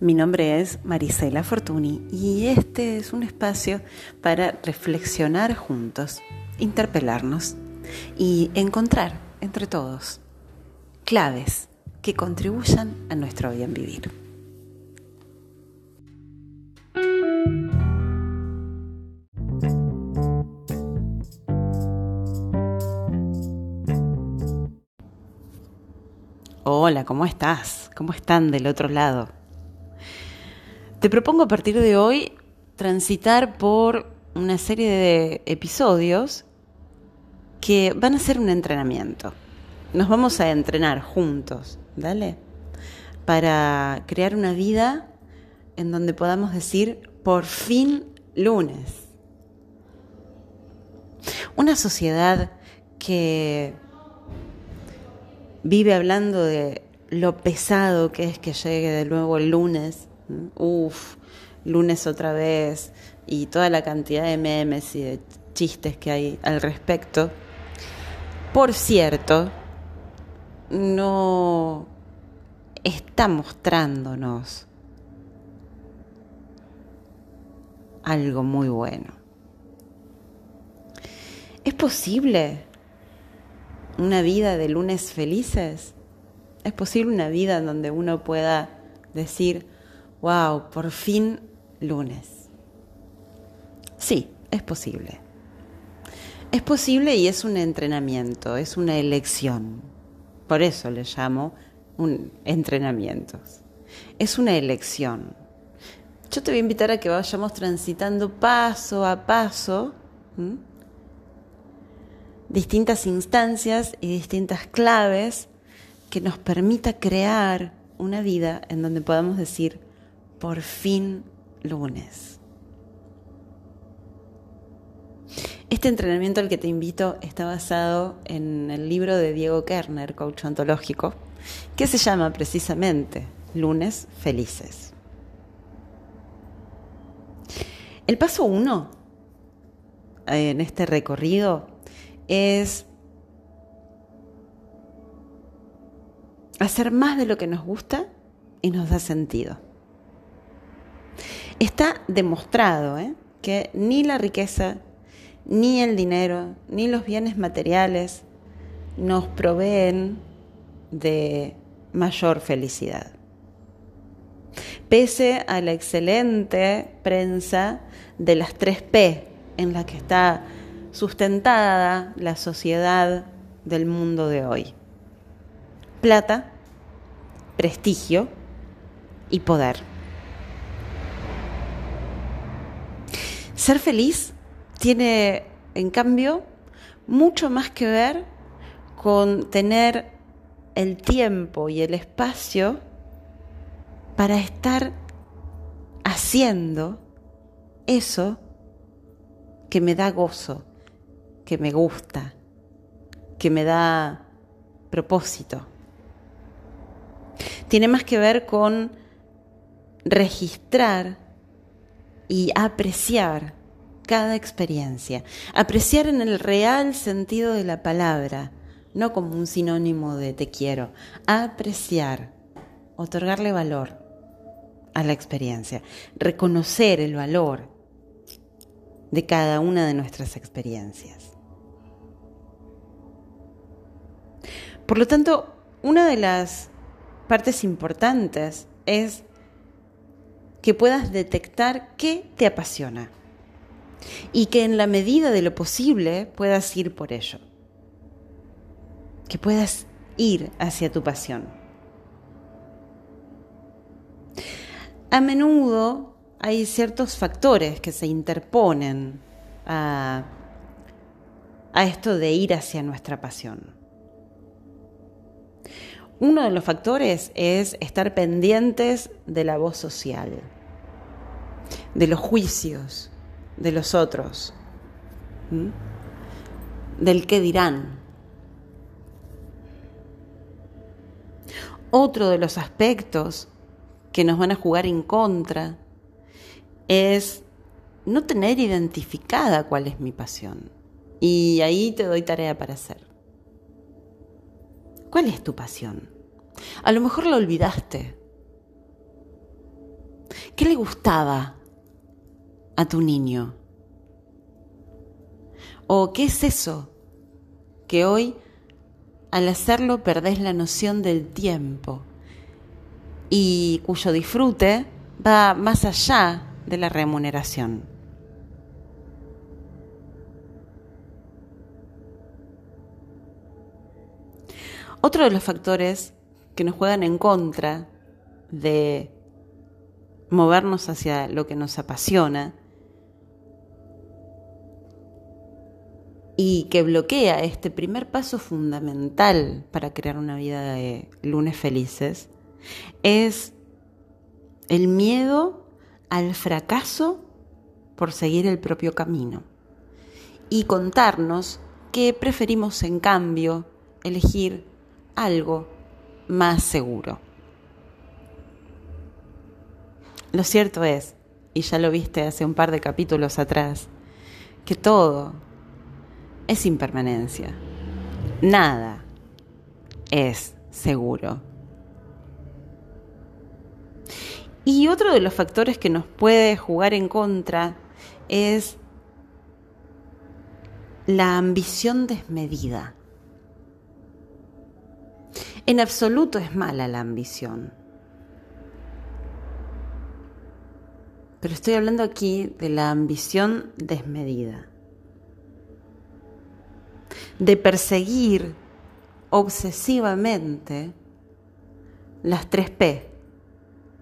Mi nombre es Marisela Fortuny y este es un espacio para reflexionar juntos, interpelarnos y encontrar entre todos claves que contribuyan a nuestro bien vivir. Hola, ¿cómo estás? ¿Cómo están del otro lado? Te propongo a partir de hoy transitar por una serie de episodios que van a ser un entrenamiento. Nos vamos a entrenar juntos, ¿dale? Para crear una vida en donde podamos decir, por fin lunes. Una sociedad que vive hablando de lo pesado que es que llegue de nuevo el lunes Uf, lunes otra vez y toda la cantidad de memes y de chistes que hay al respecto. Por cierto, no está mostrándonos algo muy bueno. ¿Es posible una vida de lunes felices? ¿Es posible una vida en donde uno pueda decir, wow, por fin lunes. Sí, es posible. Es posible y es un entrenamiento, es una elección. Por eso le llamo un entrenamiento. Es una elección. Yo te voy a invitar a que vayamos transitando paso a paso distintas instancias y distintas claves que nos permita crear una vida en donde podamos decir, por fin lunes. Este entrenamiento al que te invito está basado en el libro de Diego Kerner, coach ontológico, que se llama precisamente Lunes Felices. El paso uno en este recorrido es hacer más de lo que nos gusta y nos da sentido. Está demostrado ¿eh? que ni la riqueza, ni el dinero, ni los bienes materiales nos proveen de mayor felicidad. Pese a la excelente prensa de las tres P en la que está sustentada la sociedad del mundo de hoy. Plata, prestigio y poder. Ser feliz tiene, en cambio, mucho más que ver con tener el tiempo y el espacio para estar haciendo eso que me da gozo, que me gusta, que me da propósito. Tiene más que ver con registrar y apreciar cada experiencia, apreciar en el real sentido de la palabra, no como un sinónimo de te quiero, apreciar, otorgarle valor a la experiencia, reconocer el valor de cada una de nuestras experiencias. Por lo tanto, una de las partes importantes es que puedas detectar qué te apasiona y que en la medida de lo posible puedas ir por ello, que puedas ir hacia tu pasión. A menudo hay ciertos factores que se interponen a, a esto de ir hacia nuestra pasión. Uno de los factores es estar pendientes de la voz social, de los juicios, de los otros, del qué dirán. Otro de los aspectos que nos van a jugar en contra es no tener identificada cuál es mi pasión. Y ahí te doy tarea para hacer. ¿Cuál es tu pasión? A lo mejor la olvidaste. ¿Qué le gustaba a tu niño? ¿O qué es eso que hoy al hacerlo perdés la noción del tiempo y cuyo disfrute va más allá de la remuneración? Otro de los factores que nos juegan en contra de movernos hacia lo que nos apasiona y que bloquea este primer paso fundamental para crear una vida de lunes felices es el miedo al fracaso por seguir el propio camino y contarnos que preferimos en cambio elegir algo más seguro. Lo cierto es, y ya lo viste hace un par de capítulos atrás, que todo es impermanencia. Nada es seguro. Y otro de los factores que nos puede jugar en contra es la ambición desmedida. En absoluto es mala la ambición. Pero estoy hablando aquí de la ambición desmedida. De perseguir obsesivamente las tres P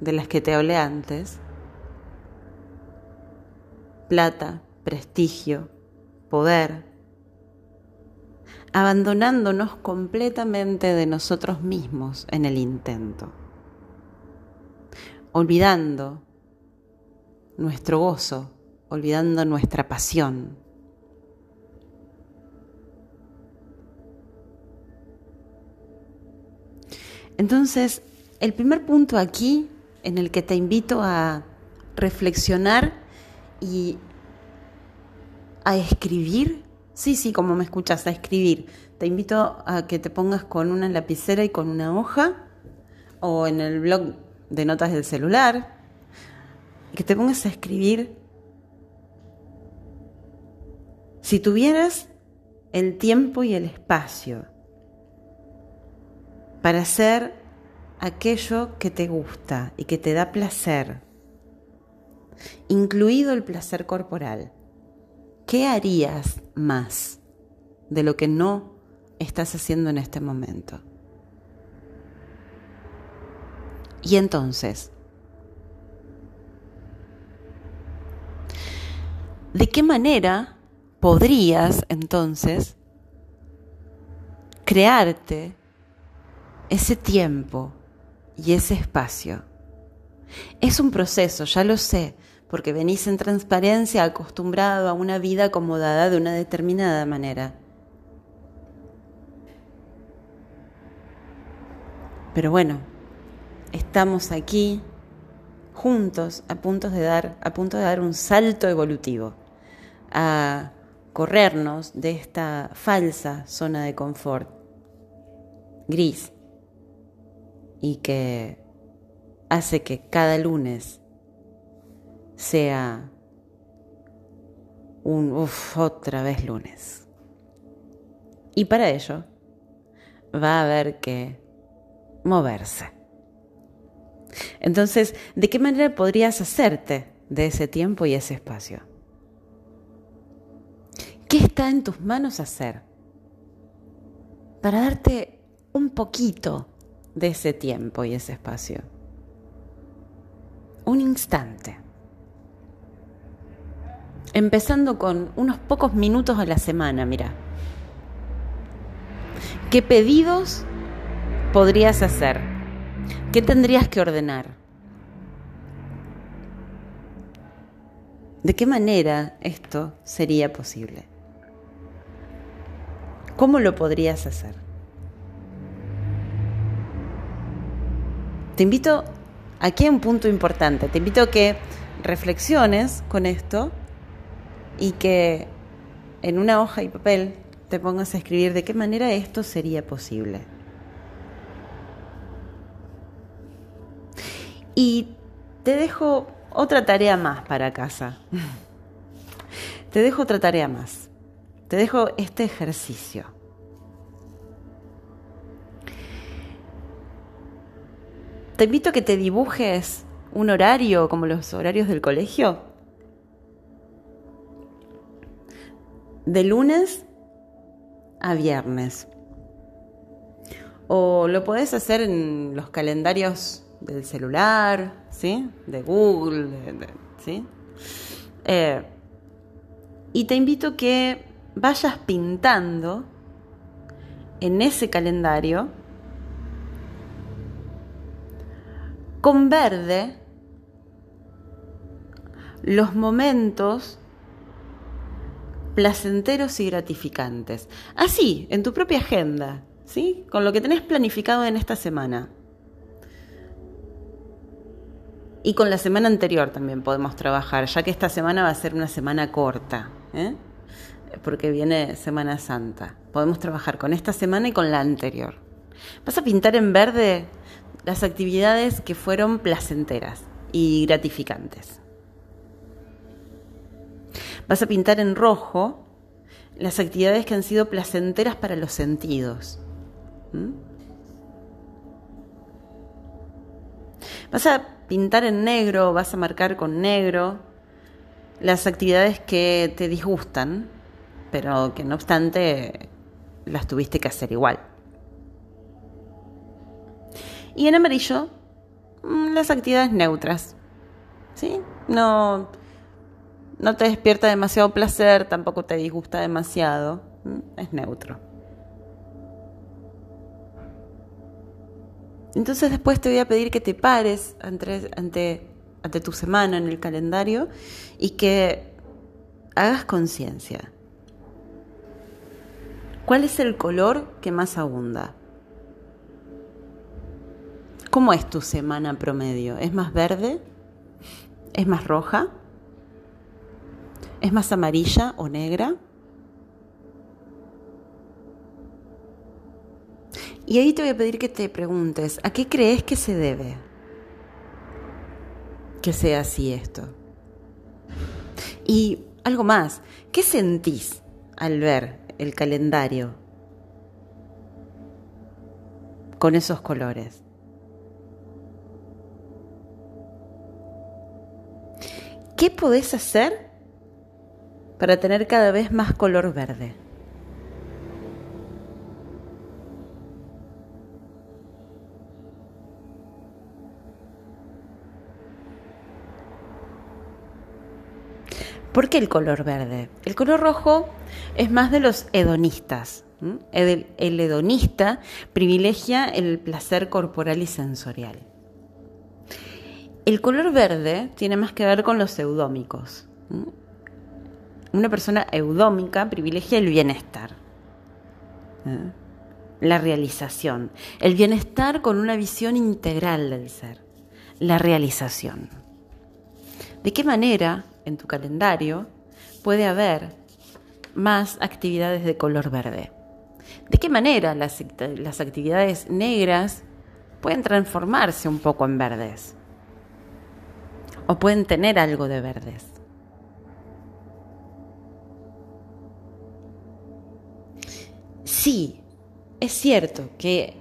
de las que te hablé antes. Plata, prestigio, poder. Abandonándonos completamente de nosotros mismos en el intento. Olvidando nuestro gozo, olvidando nuestra pasión. Entonces, el primer punto aquí en el que te invito a reflexionar y a escribir, sí, sí, como me escuchas, a escribir. Te invito a que te pongas con una lapicera y con una hoja o en el blog de notas del celular que te pongas a escribir. Si tuvieras el tiempo y el espacio para hacer aquello que te gusta y que te da placer, incluido el placer corporal, ¿qué harías más de lo que no estás haciendo en este momento? Y entonces, ¿De qué manera podrías entonces crearte ese tiempo y ese espacio? Es un proceso, ya lo sé, porque venís en transparencia acostumbrado a una vida acomodada de una determinada manera. Pero bueno, estamos aquí juntos a punto de dar, a punto de dar un salto evolutivo a corrernos de esta falsa zona de confort gris y que hace que cada lunes sea un uff, otra vez lunes. Y para ello va a haber que moverse. Entonces, ¿de qué manera podrías hacerte de ese tiempo y ese espacio? ¿Qué está en tus manos hacer para darte un poquito de ese tiempo y ese espacio? Un instante. Empezando con unos pocos minutos a la semana, mira. ¿Qué pedidos podrías hacer? ¿Qué tendrías que ordenar? ¿De qué manera esto sería posible? ¿Cómo lo podrías hacer? Te invito, aquí a un punto importante, te invito a que reflexiones con esto y que en una hoja y papel te pongas a escribir de qué manera esto sería posible. Y te dejo otra tarea más para casa. Te dejo otra tarea más. Te dejo este ejercicio. Te invito a que te dibujes un horario como los horarios del colegio. De lunes a viernes. O lo podés hacer en los calendarios del celular, ¿sí? De Google, ¿sí? Eh, y te invito a que vayas pintando en ese calendario con verde los momentos placenteros y gratificantes. Así, en tu propia agenda, ¿sí? Con lo que tenés planificado en esta semana. Y con la semana anterior también podemos trabajar, ya que esta semana va a ser una semana corta, ¿eh? porque viene Semana Santa. Podemos trabajar con esta semana y con la anterior. Vas a pintar en verde las actividades que fueron placenteras y gratificantes. Vas a pintar en rojo las actividades que han sido placenteras para los sentidos. Vas a pintar en negro, vas a marcar con negro las actividades que te disgustan, pero que no obstante las tuviste que hacer igual. Y en amarillo, mm, las actividades neutras. ¿Sí? No no te despierta demasiado placer, tampoco te disgusta demasiado, es neutro. Entonces después te voy a pedir que te pares ante, ante tu semana en el calendario y que hagas conciencia. ¿Cuál es el color que más abunda? ¿Cómo es tu semana promedio? ¿Es más verde? ¿Es más roja? ¿Es más amarilla o negra? Y ahí te voy a pedir que te preguntes, ¿a qué crees que se debe que sea así esto? Y algo más, ¿qué sentís al ver el calendario con esos colores? ¿Qué podés hacer para tener cada vez más color verde. ¿Por qué el color verde? El color rojo es más de los hedonistas. El, hedonista privilegia el placer corporal y sensorial. El color verde tiene más que ver con los eudómicos una persona eudómica privilegia el bienestar, la realización, el bienestar con una visión integral del ser, la realización. ¿De qué manera en tu calendario puede haber más actividades de color verde? ¿De qué manera las, las actividades negras pueden transformarse un poco en verdes? ¿O pueden tener algo de verdes? sí, es cierto que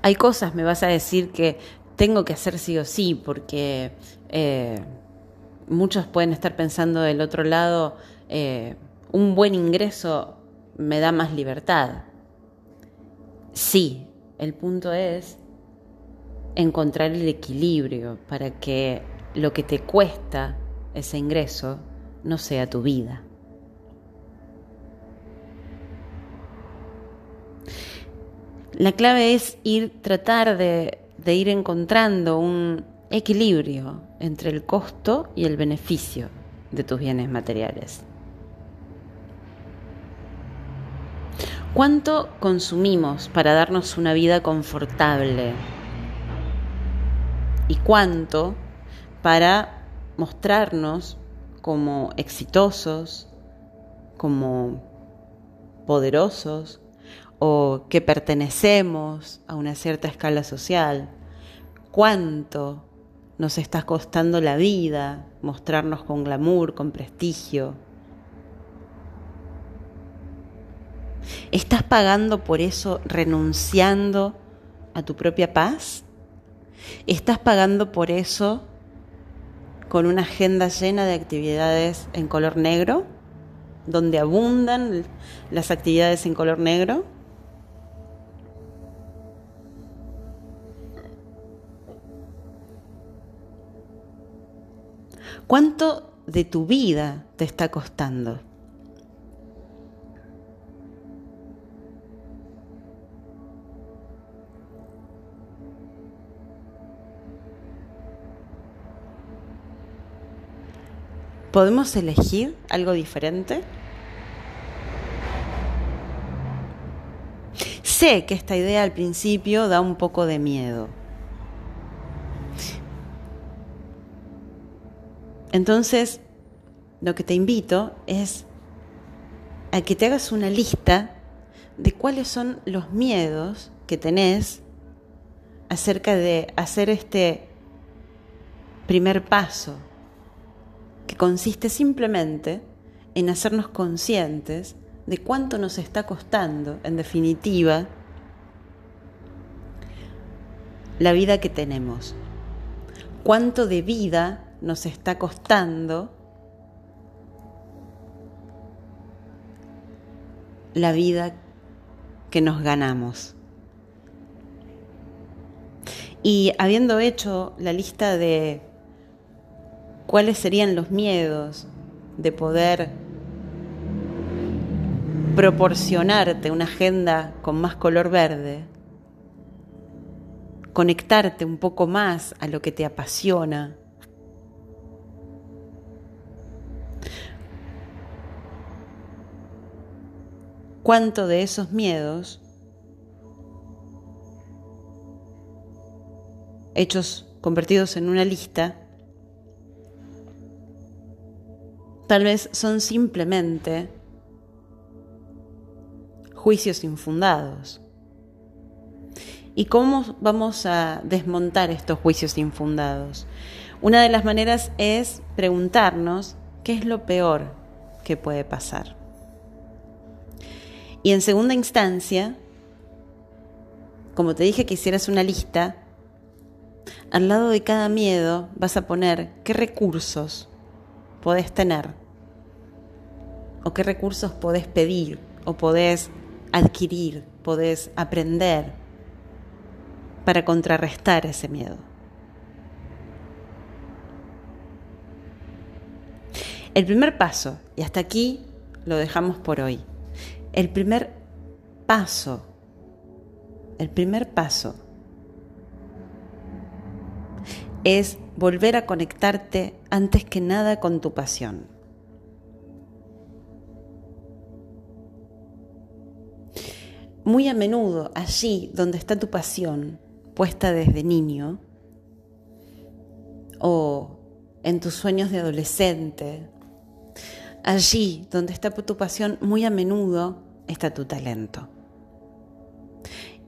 hay cosas, me vas a decir, que tengo que hacer sí o sí, porque eh, muchos pueden estar pensando del otro lado, eh, un buen ingreso me da más libertad. Sí, el punto es encontrar el equilibrio para que lo que te cuesta ese ingreso no sea tu vida. La clave es ir, tratar de, ir encontrando un equilibrio entre el costo y el beneficio de tus bienes materiales. ¿Cuánto consumimos para darnos una vida confortable? ¿Y cuánto para mostrarnos como exitosos, como poderosos, o que pertenecemos a una cierta escala social, cuánto nos está costando la vida, mostrarnos con glamour, con prestigio. ¿Estás pagando por eso renunciando a tu propia paz? ¿Estás pagando por eso con una agenda llena de actividades en color negro, donde abundan las actividades en color negro? ¿Cuánto de tu vida te está costando? ¿Podemos elegir algo diferente? Sé que esta idea al principio da un poco de miedo. Entonces, lo que te invito es a que te hagas una lista de cuáles son los miedos que tenés acerca de hacer este primer paso, que consiste simplemente en hacernos conscientes de cuánto nos está costando, en definitiva, la vida que tenemos, cuánto de vida nos está costando la vida que nos ganamos. Y habiendo hecho la lista de cuáles serían los miedos de poder proporcionarte una agenda con más color verde, conectarte un poco más a lo que te apasiona, cuánto de esos miedos hechos convertidos en una lista tal vez son simplemente juicios infundados. ¿Y cómo vamos a desmontar estos juicios infundados? Una de las maneras es preguntarnos qué es lo peor que puede pasar. Y en segunda instancia, como te dije que hicieras una lista, al lado de cada miedo vas a poner qué recursos podés tener o qué recursos podés pedir o podés adquirir, podés aprender para contrarrestar ese miedo. El primer paso, y hasta aquí lo dejamos por hoy, el primer paso, el primer paso es volver a conectarte antes que nada con tu pasión. Muy a menudo, allí donde está tu pasión, puesta desde niño, o en tus sueños de adolescente, allí donde está tu pasión, muy a menudo está tu talento.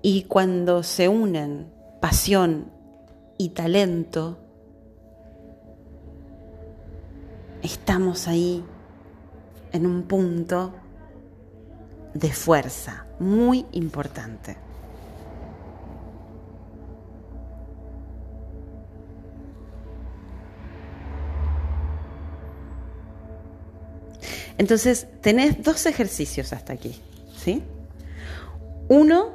Y cuando se unen pasión y talento, estamos ahí en un punto de fuerza muy importante. Entonces, tenés dos ejercicios hasta aquí. ¿sí? Uno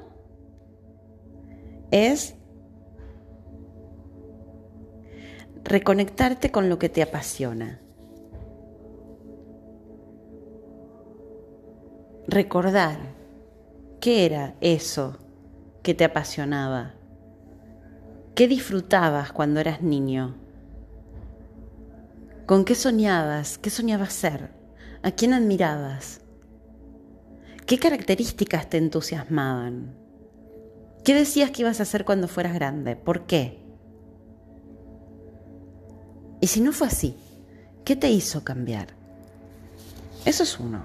es reconectarte con lo que te apasiona. Recordar qué era eso que te apasionaba. ¿Qué disfrutabas cuando eras niño? ¿Con qué soñabas? ¿Qué soñabas ser? ¿A quién admirabas? ¿Qué características te entusiasmaban? ¿Qué decías que ibas a hacer cuando fueras grande? ¿Por qué? Y si no fue así, ¿qué te hizo cambiar? Eso es uno.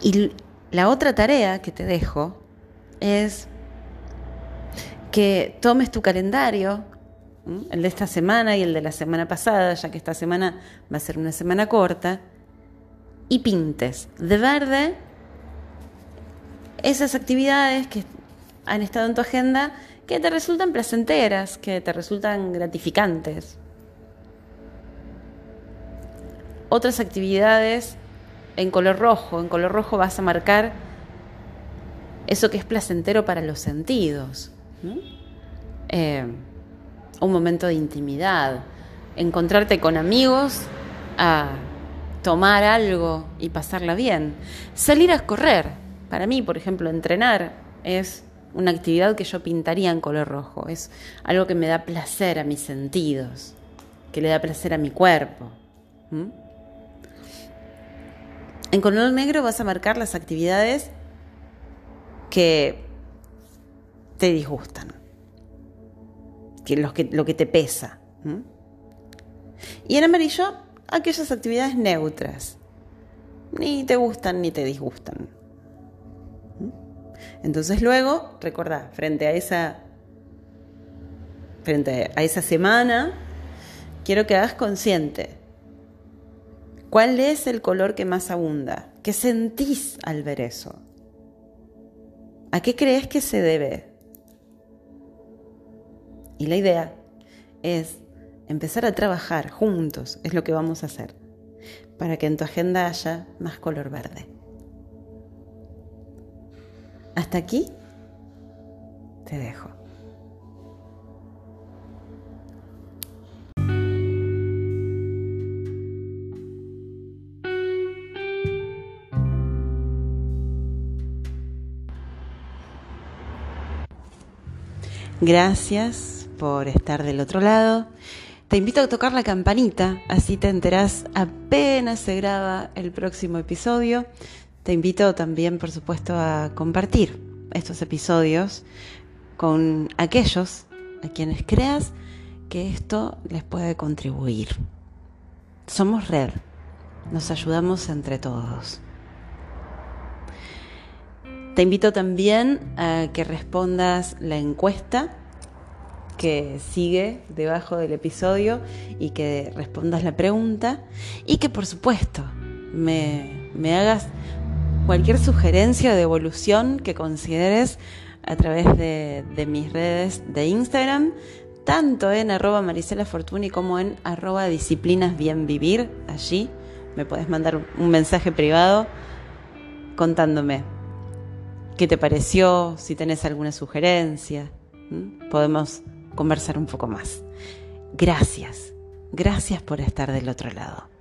Y la otra tarea que te dejo es que tomes tu calendario el de esta semana y el de la semana pasada, ya que esta semana va a ser una semana corta, y pintes de verde esas actividades que han estado en tu agenda que te resultan placenteras, que te resultan gratificantes. Otras actividades en color rojo, en color rojo vas a marcar eso que es placentero para los sentidos. Eh, un momento de intimidad, encontrarte con amigos a tomar algo y pasarla bien, salir a correr. Para mí, por ejemplo, entrenar es una actividad que yo pintaría en color rojo, es algo que me da placer a mis sentidos, que le da placer a mi cuerpo. En color negro vas a marcar las actividades que te disgustan, que, lo que te pesa. Y en amarillo, aquellas actividades neutras. Ni te gustan ni te disgustan. Entonces luego, recordá, frente a esa frente a esa semana, quiero que hagas consciente cuál es el color que más abunda, qué sentís al ver eso. ¿A qué crees que se debe? Y la idea es empezar a trabajar juntos, es lo que vamos a hacer, para que en tu agenda haya más color verde. Hasta aquí te dejo. Gracias por estar del otro lado. Te invito a tocar la campanita, así te enterás apenas se graba el próximo episodio. Te invito también, por supuesto, a compartir estos episodios con aquellos a quienes creas que esto les puede contribuir. Somos red, nos ayudamos entre todos. Te invito también a que respondas la encuesta que sigue debajo del episodio y que respondas la pregunta y que por supuesto me, hagas cualquier sugerencia o devolución que consideres a través de, mis redes de Instagram, tanto en arroba Marisela Fortuny como en arroba disciplinas bien vivir. Allí me puedes mandar un mensaje privado contándome qué te pareció, si tenés alguna sugerencia. Podemos conversar un poco más. Gracias, gracias por estar del otro lado.